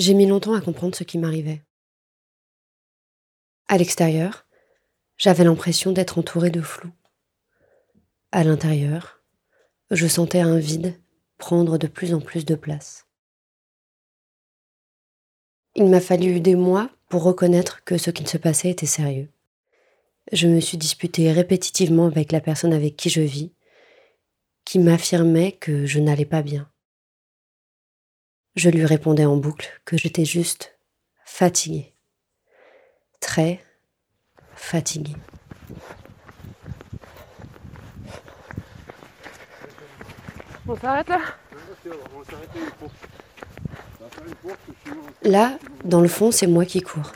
J'ai mis longtemps à comprendre ce qui m'arrivait. À l'extérieur, j'avais l'impression d'être entourée de flou. À l'intérieur, je sentais un vide prendre de plus en plus de place. Il m'a fallu des mois pour reconnaître que ce qui se passait était sérieux. Je me suis disputée répétitivement avec la personne avec qui je vis, qui m'affirmait que je n'allais pas bien. Je lui répondais en boucle que j'étais juste fatiguée. Très fatiguée. On s'arrête là? Là, dans le fond, c'est moi qui cours.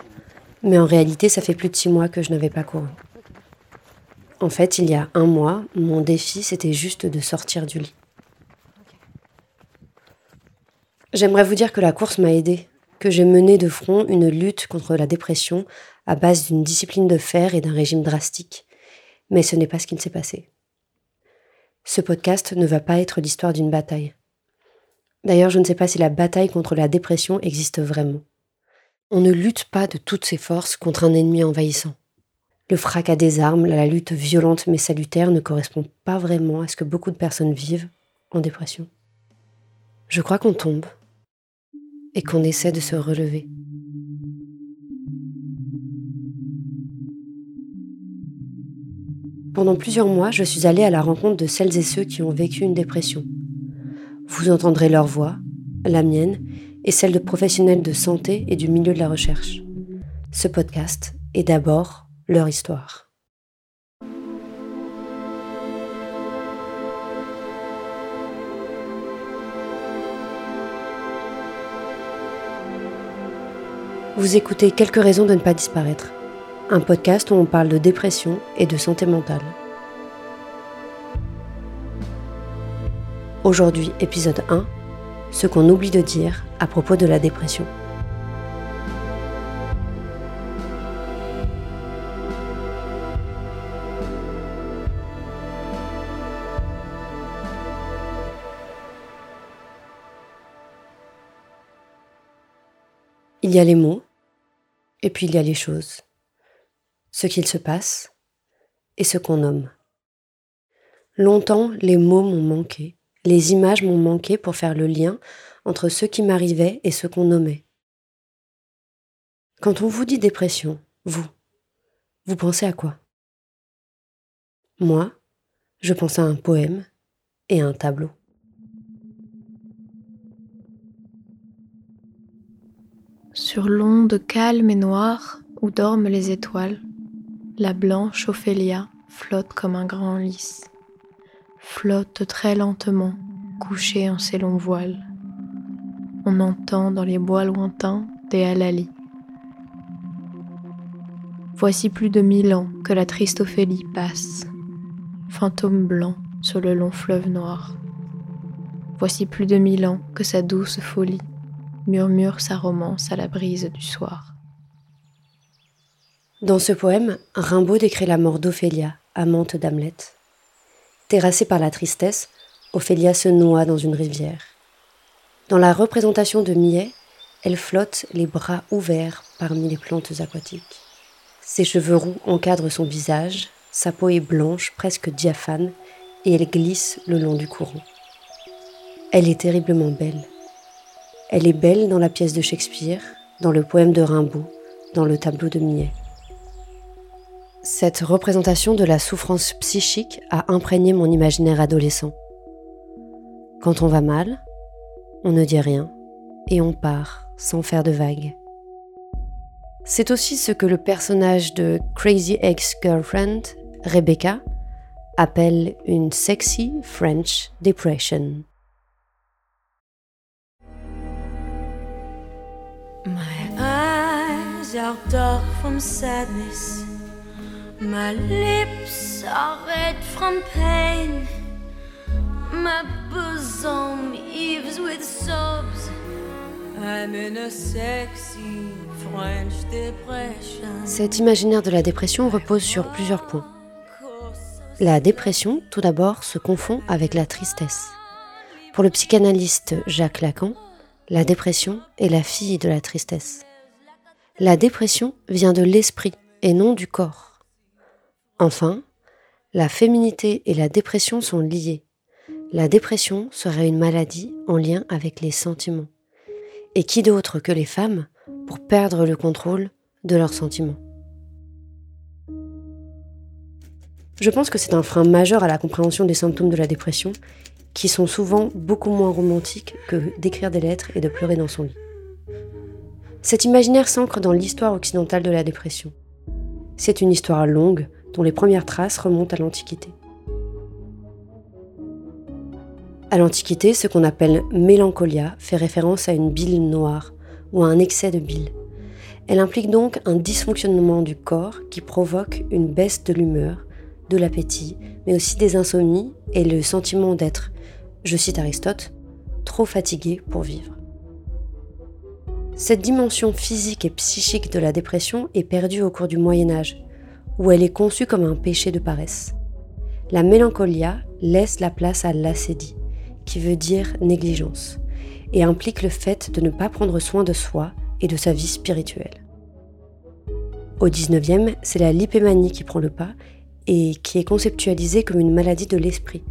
Mais en réalité, ça fait plus de six mois que je n'avais pas couru. En fait, il y a un mois, mon défi, c'était juste de sortir du lit. J'aimerais vous dire que la course m'a aidé, que j'ai mené de front une lutte contre la dépression à base d'une discipline de fer et d'un régime drastique. Mais ce n'est pas ce qui s'est passé. Ce podcast ne va pas être l'histoire d'une bataille. D'ailleurs, je ne sais pas si la bataille contre la dépression existe vraiment. On ne lutte pas de toutes ses forces contre un ennemi envahissant. Le fracas des armes, la lutte violente mais salutaire ne correspond pas vraiment à ce que beaucoup de personnes vivent en dépression. Je crois qu'on tombe et qu'on essaie de se relever. Pendant plusieurs mois, je suis allée à la rencontre de celles et ceux qui ont vécu une dépression, vous entendrez leur voix, la mienne et celle de professionnels de santé et du milieu de la recherche. Ce podcast est d'abord leur histoire. Vous écoutez Quelques raisons de ne pas disparaître, un podcast où on parle de dépression et de santé mentale. Aujourd'hui, épisode 1, ce qu'on oublie de dire à propos de la dépression. Il y a les mots, et puis il y a les choses, ce qu'il se passe et ce qu'on nomme. Longtemps, les mots m'ont manqué, les images m'ont manqué pour faire le lien entre ce qui m'arrivait et ce qu'on nommait. Quand on vous dit dépression, vous, vous pensez à quoi? Moi, je pense à un poème et à un tableau. Sur l'onde calme et noire où dorment les étoiles, la blanche Ophélia flotte comme un grand lys flotte très lentement, couchée en ses longs voiles. On entend dans les bois lointains des halalis. Voici plus de mille ans que la triste Ophélie passe, fantôme blanc sur le long fleuve noir. Voici plus de mille ans que sa douce folie murmure sa romance à la brise du soir. Dans ce poème, Rimbaud décrit la mort d'Ophélia, amante d'Hamlet. Terrassée par la tristesse, Ophélia se noie dans une rivière. Dans la représentation de Millet, elle flotte les bras ouverts parmi les plantes aquatiques. Ses cheveux roux encadrent son visage, sa peau est blanche, presque diaphane, et elle glisse le long du courant. Elle est terriblement belle. Elle est belle dans la pièce de Shakespeare, dans le poème de Rimbaud, dans le tableau de Millet. Cette représentation de la souffrance psychique a imprégné mon imaginaire adolescent. Quand on va mal, on ne dit rien et on part sans faire de vagues. C'est aussi ce que le personnage de Crazy Ex-Girlfriend, Rebecca, appelle une sexy French depression. My eyes are dark from sadness. My lips are red from pain. My bosom with sobs. I'm in a sexy French depression. Cet imaginaire de la dépression repose sur plusieurs points. La dépression, tout d'abord, se confond avec la tristesse. Pour le psychanalyste Jacques Lacan, la dépression est la fille de la tristesse. La dépression vient de l'esprit et non du corps. Enfin, la féminité et la dépression sont liées. La dépression serait une maladie en lien avec les sentiments. Et qui d'autre que les femmes pour perdre le contrôle de leurs sentiments? Je pense que c'est un frein majeur à la compréhension des symptômes de la dépression, qui sont souvent beaucoup moins romantiques que d'écrire des lettres et de pleurer dans son lit. Cet imaginaire s'ancre dans l'histoire occidentale de la dépression. C'est une histoire longue, dont les premières traces remontent à l'Antiquité. À l'Antiquité, ce qu'on appelle mélancolia fait référence à une bile noire ou à un excès de bile. Elle implique donc un dysfonctionnement du corps qui provoque une baisse de l'humeur, de l'appétit, mais aussi des insomnies et le sentiment d'être, je cite Aristote, trop fatigué pour vivre. Cette dimension physique et psychique de la dépression est perdue au cours du Moyen Âge, où elle est conçue comme un péché de paresse. La mélancolia laisse la place à l'acédie, qui veut dire négligence, et implique le fait de ne pas prendre soin de soi et de sa vie spirituelle. Au XIXe, c'est la lipémanie qui prend le pas et qui est conceptualisée comme une maladie de l'esprit.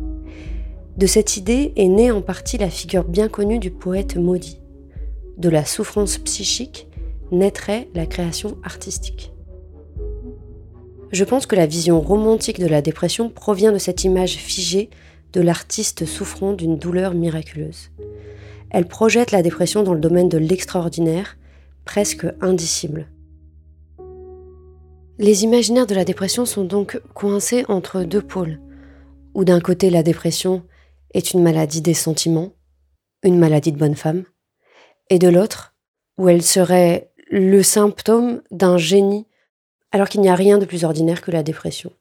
De cette idée est née en partie la figure bien connue du poète maudit. De la souffrance psychique naîtrait la création artistique. Je pense que la vision romantique de la dépression provient de cette image figée de l'artiste souffrant d'une douleur miraculeuse. Elle projette la dépression dans le domaine de l'extraordinaire, presque indicible. Les imaginaires de la dépression sont donc coincés entre deux pôles, où d'un côté la dépression est une maladie des sentiments, une maladie de bonne femme, et de l'autre, où elle serait le symptôme d'un génie alors qu'il n'y a rien de plus ordinaire que la dépression.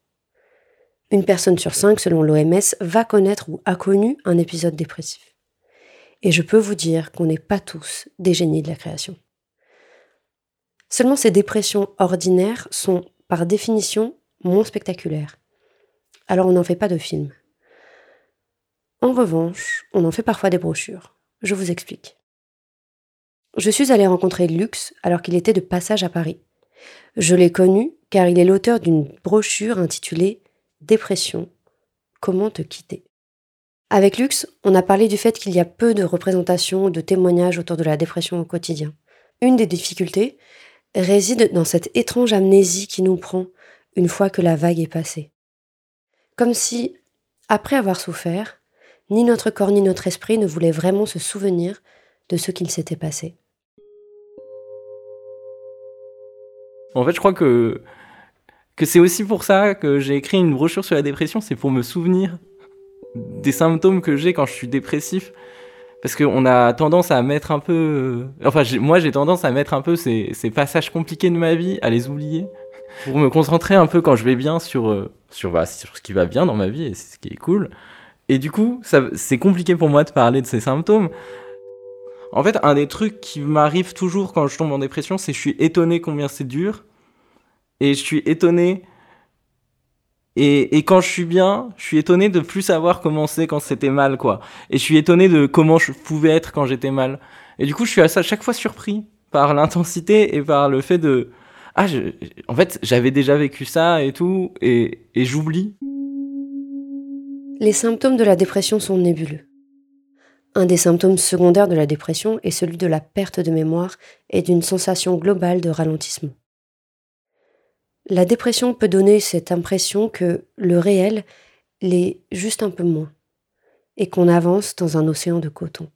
Une personne sur cinq, selon l'OMS, va connaître ou a connu un épisode dépressif. Et je peux vous dire qu'on n'est pas tous des génies de la création. Seulement ces dépressions ordinaires sont, par définition, moins spectaculaires. Alors on n'en fait pas de film. En revanche, on en fait parfois des brochures. Je vous explique. Je suis allée rencontrer Lux alors qu'il était de passage à Paris. Je l'ai connu car il est l'auteur d'une brochure intitulée Dépression, comment te quitter. Avec Lux, on a parlé du fait qu'il y a peu de représentations, de témoignages autour de la dépression au quotidien. Une des difficultés réside dans cette étrange amnésie qui nous prend une fois que la vague est passée. Comme si, après avoir souffert, ni notre corps ni notre esprit ne voulaient vraiment se souvenir de ce qu'il s'était passé. En fait, je crois que, c'est aussi pour ça que j'ai écrit une brochure sur la dépression, c'est pour me souvenir des symptômes que j'ai quand je suis dépressif. Parce qu'on a tendance à mettre un peu. Enfin, moi, j'ai tendance à mettre un peu ces, passages compliqués de ma vie, à les oublier, pour me concentrer un peu quand je vais bien sur, euh, sur, bah, sur ce qui va bien dans ma vie et ce qui est cool. Et du coup, c'est compliqué pour moi de parler de ces symptômes. En fait, un des trucs qui m'arrive toujours quand je tombe en dépression, c'est je suis étonné combien c'est dur. Et je suis étonné. Et, et, quand je suis bien, je suis étonné de plus savoir comment c'est quand c'était mal, quoi. Et je suis étonné de comment je pouvais être quand j'étais mal. Et du coup, je suis à chaque fois surpris par l'intensité et par le fait de. Ah, je, en fait, j'avais déjà vécu ça et tout, et, et j'oublie. Les symptômes de la dépression sont nébuleux. Un des symptômes secondaires de la dépression est celui de la perte de mémoire et d'une sensation globale de ralentissement. La dépression peut donner cette impression que le réel l'est juste un peu moins et qu'on avance dans un océan de coton.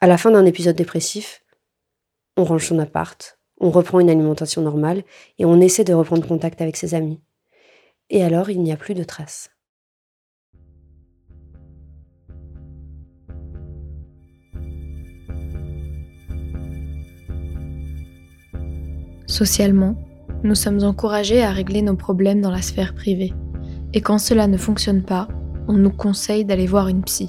À la fin d'un épisode dépressif, on range son appart, on reprend une alimentation normale et on essaie de reprendre contact avec ses amis. Et alors il n'y a plus de traces. Socialement, nous sommes encouragés à régler nos problèmes dans la sphère privée. Et quand cela ne fonctionne pas, on nous conseille d'aller voir une psy.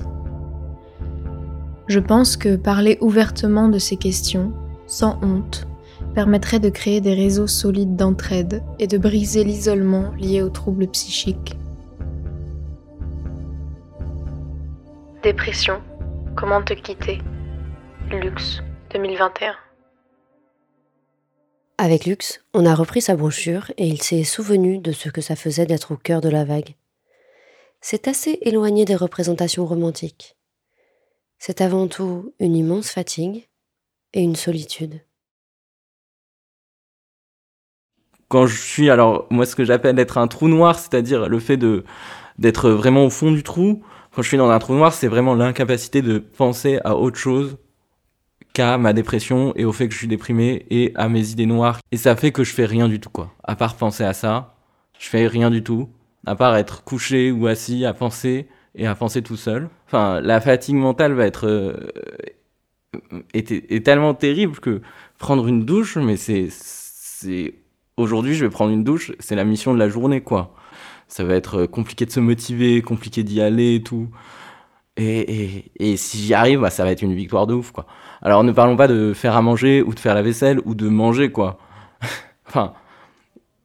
Je pense que parler ouvertement de ces questions, sans honte, permettrait de créer des réseaux solides d'entraide et de briser l'isolement lié aux troubles psychiques. Dépression, Comment te quitter? Luxe 2021. Avec Lux, on a repris sa brochure et il s'est souvenu de ce que ça faisait d'être au cœur de la vague. C'est assez éloigné des représentations romantiques. C'est avant tout une immense fatigue et une solitude. Quand je suis, alors moi ce que j'appelle être un trou noir, c'est-à-dire le fait de d'être vraiment au fond du trou, quand je suis dans un trou noir, c'est vraiment l'incapacité de penser à autre chose qu'à ma dépression et au fait que je suis déprimé et à mes idées noires. Et ça fait que je fais rien du tout, quoi. À part penser à ça, je fais rien du tout. À part être couché ou assis à penser et à penser tout seul. Enfin, la fatigue mentale va être euh, est, tellement terrible que prendre une douche, mais c'est c'est aujourd'hui je vais prendre une douche, c'est la mission de la journée quoi. Ça va être compliqué de se motiver, compliqué d'y aller et tout. Et, si j'y arrive, bah, ça va être une victoire de ouf quoi. Alors ne parlons pas de faire à manger ou de faire la vaisselle ou de manger quoi. enfin,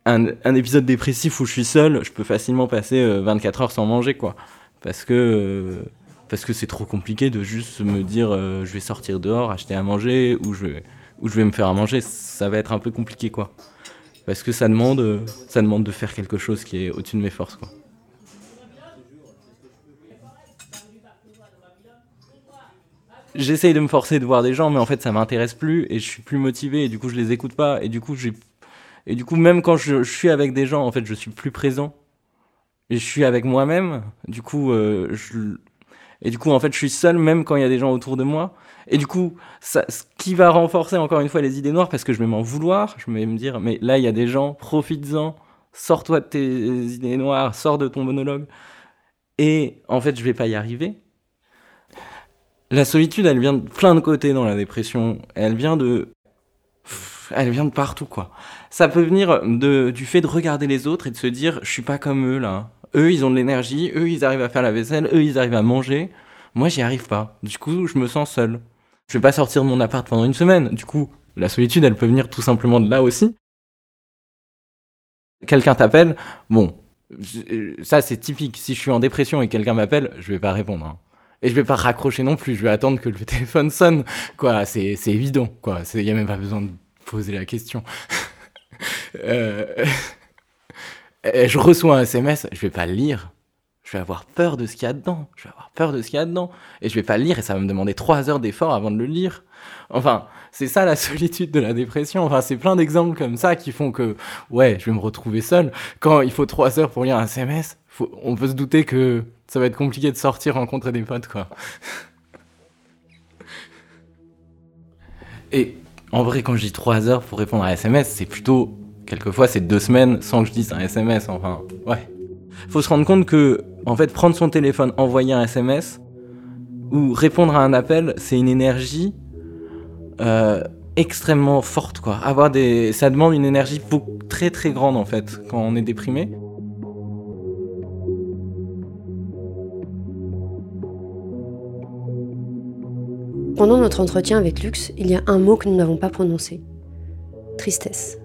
un, épisode dépressif où je suis seul, je peux facilement passer 24 euh, heures sans manger quoi parce que euh, parce que c'est trop compliqué de juste me dire euh, je vais sortir dehors, acheter à manger ou je ou je vais me faire à manger, ça va être un peu compliqué quoi. Parce que ça demande ça demande de faire quelque chose qui est au-dessus de mes forces quoi. J'essaye de me forcer de voir des gens, mais en fait ça m'intéresse plus et je suis plus motivé et du coup je les écoute pas et du coup j'ai et du coup même quand je, suis avec des gens en fait je suis plus présent et je suis avec moi-même. Du coup, euh, et du coup, en fait, je suis seul même quand il y a des gens autour de moi. Et du coup, ça, ce qui va renforcer encore une fois les idées noires, parce que je vais m'en vouloir, je vais me dire, mais là, il y a des gens, profites-en, sors-toi de tes idées noires, sors de ton monologue. Et en fait, je vais pas y arriver. La solitude, elle vient de plein de côtés dans la dépression. Elle vient de, elle vient de partout, quoi. Ça peut venir de, du fait de regarder les autres et de se dire, je suis pas comme eux, là eux, ils ont de l'énergie, eux, ils arrivent à faire la vaisselle, eux, ils arrivent à manger. Moi, j'y arrive pas. Du coup, je me sens seul. Je vais pas sortir de mon appart pendant une semaine. Du coup, la solitude, elle peut venir tout simplement de là aussi. Quelqu'un t'appelle, bon, ça c'est typique. Si je suis en dépression et quelqu'un m'appelle, je vais pas répondre. Hein. Et je vais pas raccrocher non plus. Je vais attendre que le téléphone sonne. Quoi, c'est évident. Quoi, il y a même pas besoin de poser la question. euh je reçois un SMS, je vais pas le lire. Je vais avoir peur de ce qu'il y a dedans. Je vais avoir peur de ce qu'il y a dedans. Et je vais pas le lire et ça va me demander trois heures d'effort avant de le lire. Enfin, c'est ça la solitude de la dépression. Enfin, c'est plein d'exemples comme ça qui font que, ouais, je vais me retrouver seul. Quand il faut trois heures pour lire un SMS, on peut se douter que ça va être compliqué de sortir rencontrer des potes, quoi. Et en vrai, quand je dis trois heures pour répondre à un SMS, c'est plutôt Quelquefois, c'est deux semaines sans que je dise un SMS. Enfin, ouais. Faut se rendre compte que, en fait, prendre son téléphone, envoyer un SMS ou répondre à un appel, c'est une énergie euh, extrêmement forte, quoi. Avoir des, ça demande une énergie très très grande en fait quand on est déprimé. Pendant notre entretien avec Lux, il y a un mot que nous n'avons pas prononcé. Tristesse.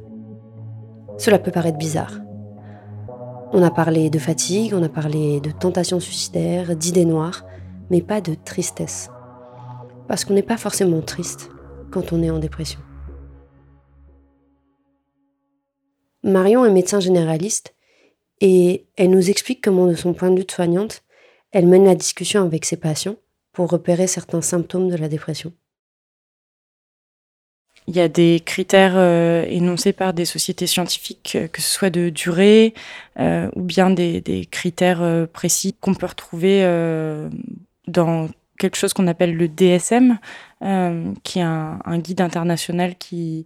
Cela peut paraître bizarre. On a parlé de fatigue, on a parlé de tentation suicidaire, d'idées noires, mais pas de tristesse. Parce qu'on n'est pas forcément triste quand on est en dépression. Marion est médecin généraliste et elle nous explique comment, de son point de vue de soignante, elle mène la discussion avec ses patients pour repérer certains symptômes de la dépression. Il y a des critères euh, énoncés par des sociétés scientifiques, euh, que ce soit de durée euh, ou bien des, critères précis qu'on peut retrouver dans quelque chose qu'on appelle le DSM, qui est un, guide international qui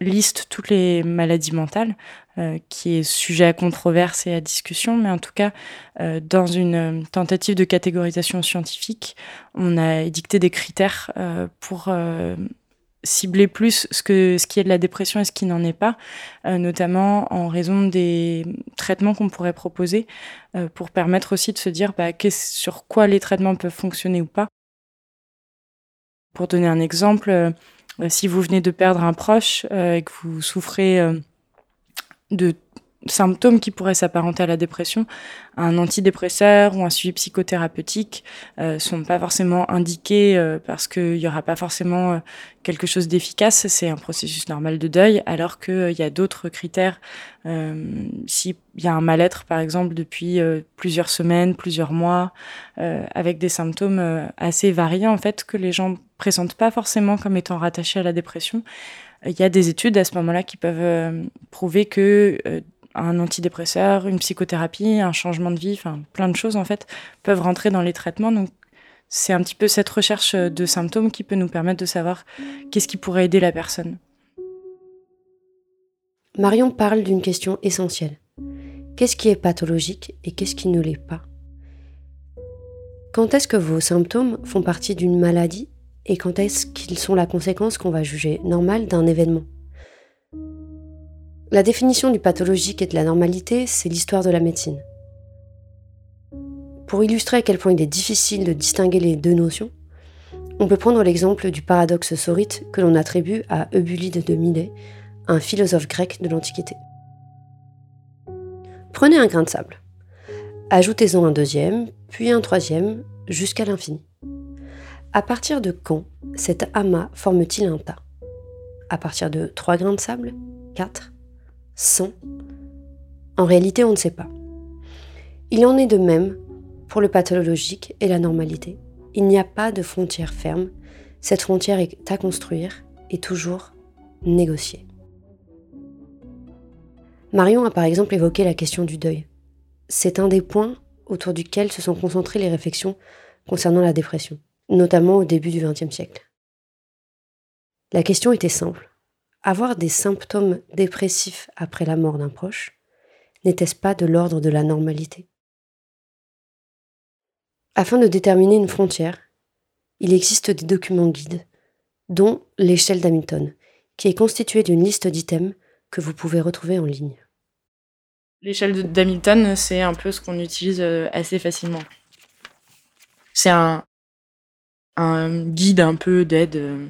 liste toutes les maladies mentales, qui est sujet à controverse et à discussion, mais en tout cas, dans une tentative de catégorisation scientifique, on a édicté des critères pour cibler plus ce, qui est de la dépression et ce qui n'en est pas, euh, notamment en raison des traitements qu'on pourrait proposer euh, pour permettre aussi de se dire bah, sur quoi les traitements peuvent fonctionner ou pas. Pour donner un exemple, euh, si vous venez de perdre un proche et que vous souffrez de symptômes qui pourraient s'apparenter à la dépression, un antidépresseur ou un suivi psychothérapeutique euh, sont pas forcément indiqués euh, parce qu'il y aura pas forcément euh, quelque chose d'efficace. C'est un processus normal de deuil, alors qu'il euh, y a d'autres critères. S'il y a un mal-être, par exemple, depuis plusieurs semaines, plusieurs mois, avec des symptômes assez variés en fait que les gens présentent pas forcément comme étant rattachés à la dépression. Il y a des études à ce moment-là qui peuvent prouver que un antidépresseur, une psychothérapie, un changement de vie, enfin plein de choses en fait peuvent rentrer dans les traitements. Donc c'est un petit peu cette recherche de symptômes qui peut nous permettre de savoir qu'est-ce qui pourrait aider la personne. Marion parle d'une question essentielle. Qu'est-ce qui est pathologique et qu'est-ce qui ne l'est pas? Quand est-ce que vos symptômes font partie d'une maladie et quand est-ce qu'ils sont la conséquence qu'on va juger normale d'un événement? La définition du pathologique et de la normalité, c'est l'histoire de la médecine. Pour illustrer à quel point il est difficile de distinguer les deux notions, on peut prendre l'exemple du paradoxe saurite que l'on attribue à Eubulide de Milet, un philosophe grec de l'Antiquité. Prenez un grain de sable. Ajoutez-en un deuxième, puis un troisième, jusqu'à l'infini. À partir de quand cet amas forme-t-il un tas? À partir de trois grains de sable? Quatre? sont En réalité, on ne sait pas. Il en est de même pour le pathologique et la normalité. Il n'y a pas de frontière ferme. Cette frontière est à construire et toujours négociée. Marion a par exemple évoqué la question du deuil. C'est un des points autour duquel se sont concentrées les réflexions concernant la dépression, notamment au début du XXe siècle. La question était simple avoir des symptômes dépressifs après la mort d'un proche, n'était-ce pas de l'ordre de la normalité? Afin de déterminer une frontière, il existe des documents guides, dont l'échelle d'Hamilton, qui est constituée d'une liste d'items que vous pouvez retrouver en ligne. L'échelle d'Hamilton, c'est un peu ce qu'on utilise euh, assez facilement. C'est un, guide un peu d'aide euh,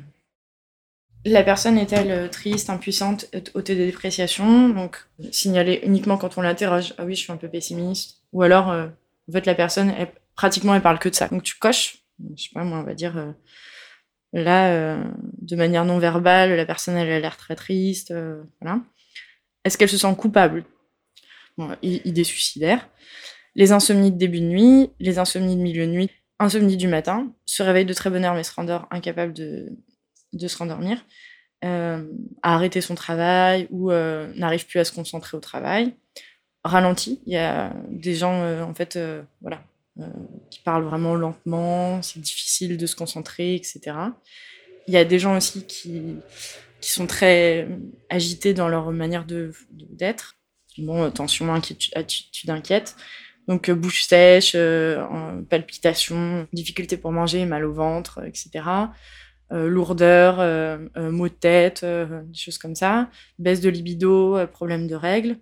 la personne est-elle euh, triste, impuissante, au de dépréciation Donc, signaler uniquement quand on l'interroge, ah oui, je suis un peu pessimiste. Ou alors, euh, en la personne, elle, pratiquement, elle parle que de ça. Donc, tu coches, je sais pas, moi, on va dire, euh, là, de manière non verbale, la personne, elle a l'air très triste. Est-ce qu'elle se sent coupable? Bon, Idée suicidaire. Les insomnies de début de nuit, les insomnies de milieu de nuit, insomnie du matin, se réveille de très bonne heure mais se rendort incapable de, de se rendormir, euh, à arrêter son travail ou euh, n'arrive plus à se concentrer au travail. Ralenti, il y a des gens euh, en fait, voilà, qui parlent vraiment lentement, c'est difficile de se concentrer, etc. Il y a des gens aussi qui, qui sont très agités dans leur manière de d'être. Bon, tension, attitude inquiète. Donc bouche sèche, palpitations, difficulté pour manger, mal au ventre, etc. Euh, lourdeur, euh, euh, maux de tête, des choses comme ça, baisse de libido, problème de règles,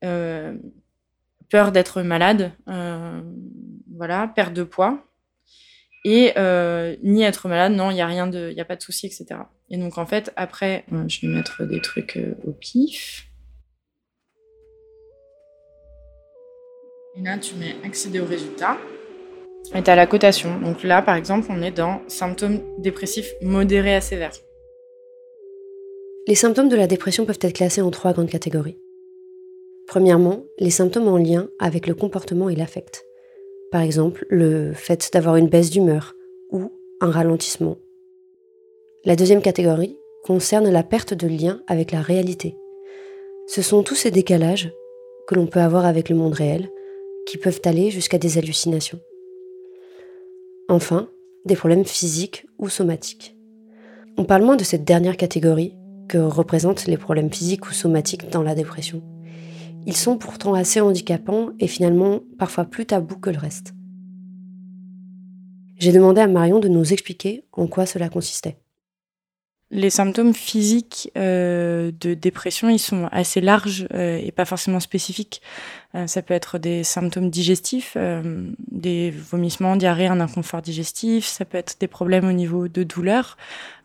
peur d'être malade, voilà, perte de poids, et ni être malade, non, il n'y a rien de, il a pas de souci, etc. Et donc en fait, après, je vais mettre des trucs au pif. Et là, tu mets accéder aux résultats est à la cotation. Donc là, par exemple, on est dans symptômes dépressifs modérés à sévères. Les symptômes de la dépression peuvent être classés en trois grandes catégories. Premièrement, les symptômes en lien avec le comportement et l'affect. Par exemple, le fait d'avoir une baisse d'humeur ou un ralentissement. La deuxième catégorie concerne la perte de lien avec la réalité. Ce sont tous ces décalages que l'on peut avoir avec le monde réel qui peuvent aller jusqu'à des hallucinations. Enfin, des problèmes physiques ou somatiques. On parle moins de cette dernière catégorie que représentent les problèmes physiques ou somatiques dans la dépression. Ils sont pourtant assez handicapants et finalement parfois plus tabous que le reste. J'ai demandé à Marion de nous expliquer en quoi cela consistait. Les symptômes physiques euh, de dépression, ils sont assez larges euh, et pas forcément spécifiques. Euh, ça peut être des symptômes digestifs, des vomissements, diarrhée, un inconfort digestif. Ça peut être des problèmes au niveau de douleurs,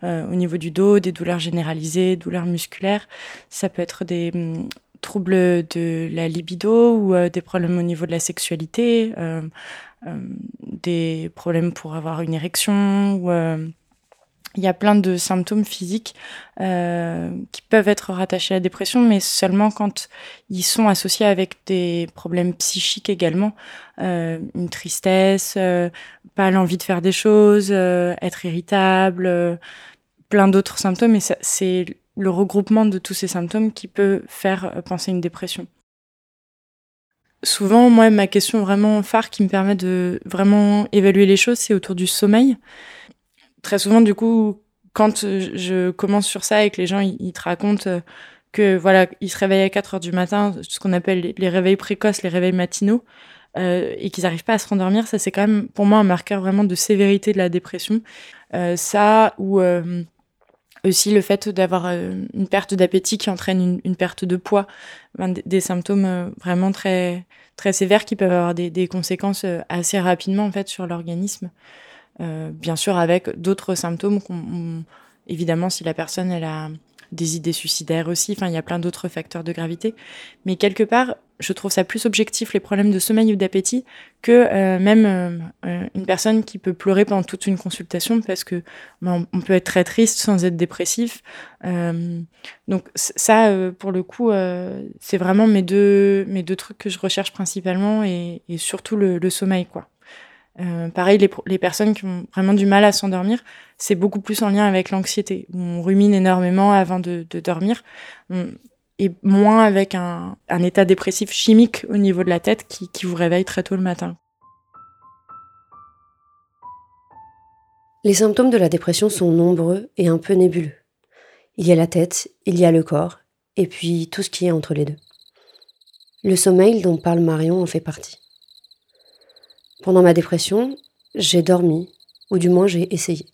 au niveau du dos, des douleurs généralisées, douleurs musculaires. Ça peut être des hum, troubles de la libido ou des problèmes au niveau de la sexualité, des problèmes pour avoir une érection ou il y a plein de symptômes physiques euh, qui peuvent être rattachés à la dépression, mais seulement quand ils sont associés avec des problèmes psychiques également, euh, une tristesse, euh, pas l'envie de faire des choses, euh, être irritable, plein d'autres symptômes. Et c'est le regroupement de tous ces symptômes qui peut faire penser une dépression. Souvent, moi, ma question vraiment phare qui me permet de vraiment évaluer les choses, c'est autour du sommeil très souvent, du coup, quand je commence sur ça et que les gens ils, te racontent euh, que voilà, ils se réveillent à 4 heures du matin, ce qu'on appelle les réveils précoces, les réveils matinaux, euh, et qu'ils n'arrivent pas à se rendormir, ça c'est quand même pour moi un marqueur vraiment de sévérité de la dépression. Euh, ça ou euh, aussi le fait d'avoir euh, une perte d'appétit qui entraîne une, perte de poids, ben, des, des, symptômes vraiment très très sévères qui peuvent avoir des, des conséquences assez rapidement en fait sur l'organisme. Euh, bien sûr avec d'autres symptômes qu'on évidemment si la personne elle a des idées suicidaires aussi, enfin il y a plein d'autres facteurs de gravité, mais quelque part je trouve ça plus objectif les problèmes de sommeil ou d'appétit que euh, même euh, une personne qui peut pleurer pendant toute une consultation parce que ben, on peut être très triste sans être dépressif. Euh, donc ça, euh, pour le coup, c'est vraiment mes deux mes deux trucs que je recherche principalement et, et surtout le, le sommeil quoi. Euh, pareil, les, personnes qui ont vraiment du mal à s'endormir, c'est beaucoup plus en lien avec l'anxiété. On rumine énormément avant de, dormir, et moins avec un, état dépressif chimique au niveau de la tête qui vous réveille très tôt le matin. Les symptômes de la dépression sont nombreux et un peu nébuleux. Il y a la tête, il y a le corps, et puis tout ce qui est entre les deux. Le sommeil dont parle Marion en fait partie. Pendant ma dépression, j'ai dormi, ou du moins j'ai essayé.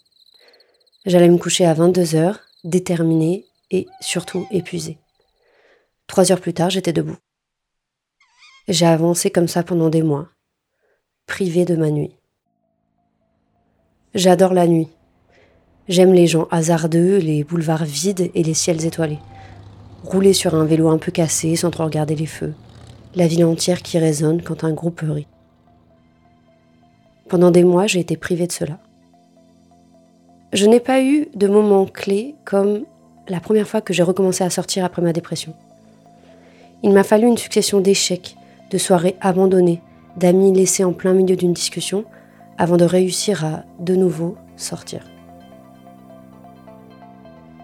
J'allais me coucher à 22 heures, déterminée et surtout épuisée. Trois heures plus tard, j'étais debout. J'ai avancé comme ça pendant des mois, privée de ma nuit. J'adore la nuit. J'aime les gens hasardeux, les boulevards vides et les ciels étoilés. Rouler sur un vélo un peu cassé sans trop regarder les feux. La ville entière qui résonne quand un groupe rit. Pendant des mois, j'ai été privée de cela. Je n'ai pas eu de moment clé comme la première fois que j'ai recommencé à sortir après ma dépression. Il m'a fallu une succession d'échecs, de soirées abandonnées, d'amis laissés en plein milieu d'une discussion, avant de réussir à, de nouveau, sortir.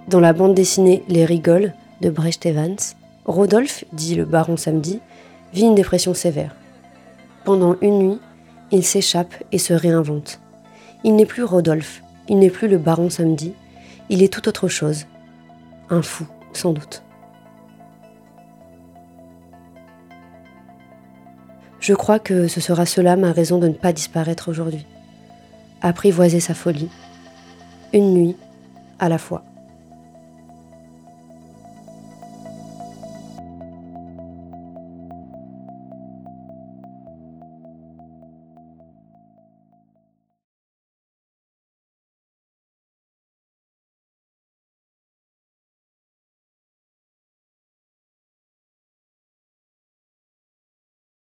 Dans la bande dessinée Les Rigoles de Brecht Evans, Rodolphe, dit le baron samedi, vit une dépression sévère. Pendant une nuit, il s'échappe et se réinvente. Il n'est plus Rodolphe, il n'est plus le baron samedi, il est tout autre chose. Un fou, sans doute. Je crois que ce sera cela ma raison de ne pas disparaître aujourd'hui. Apprivoiser sa folie, une nuit à la fois.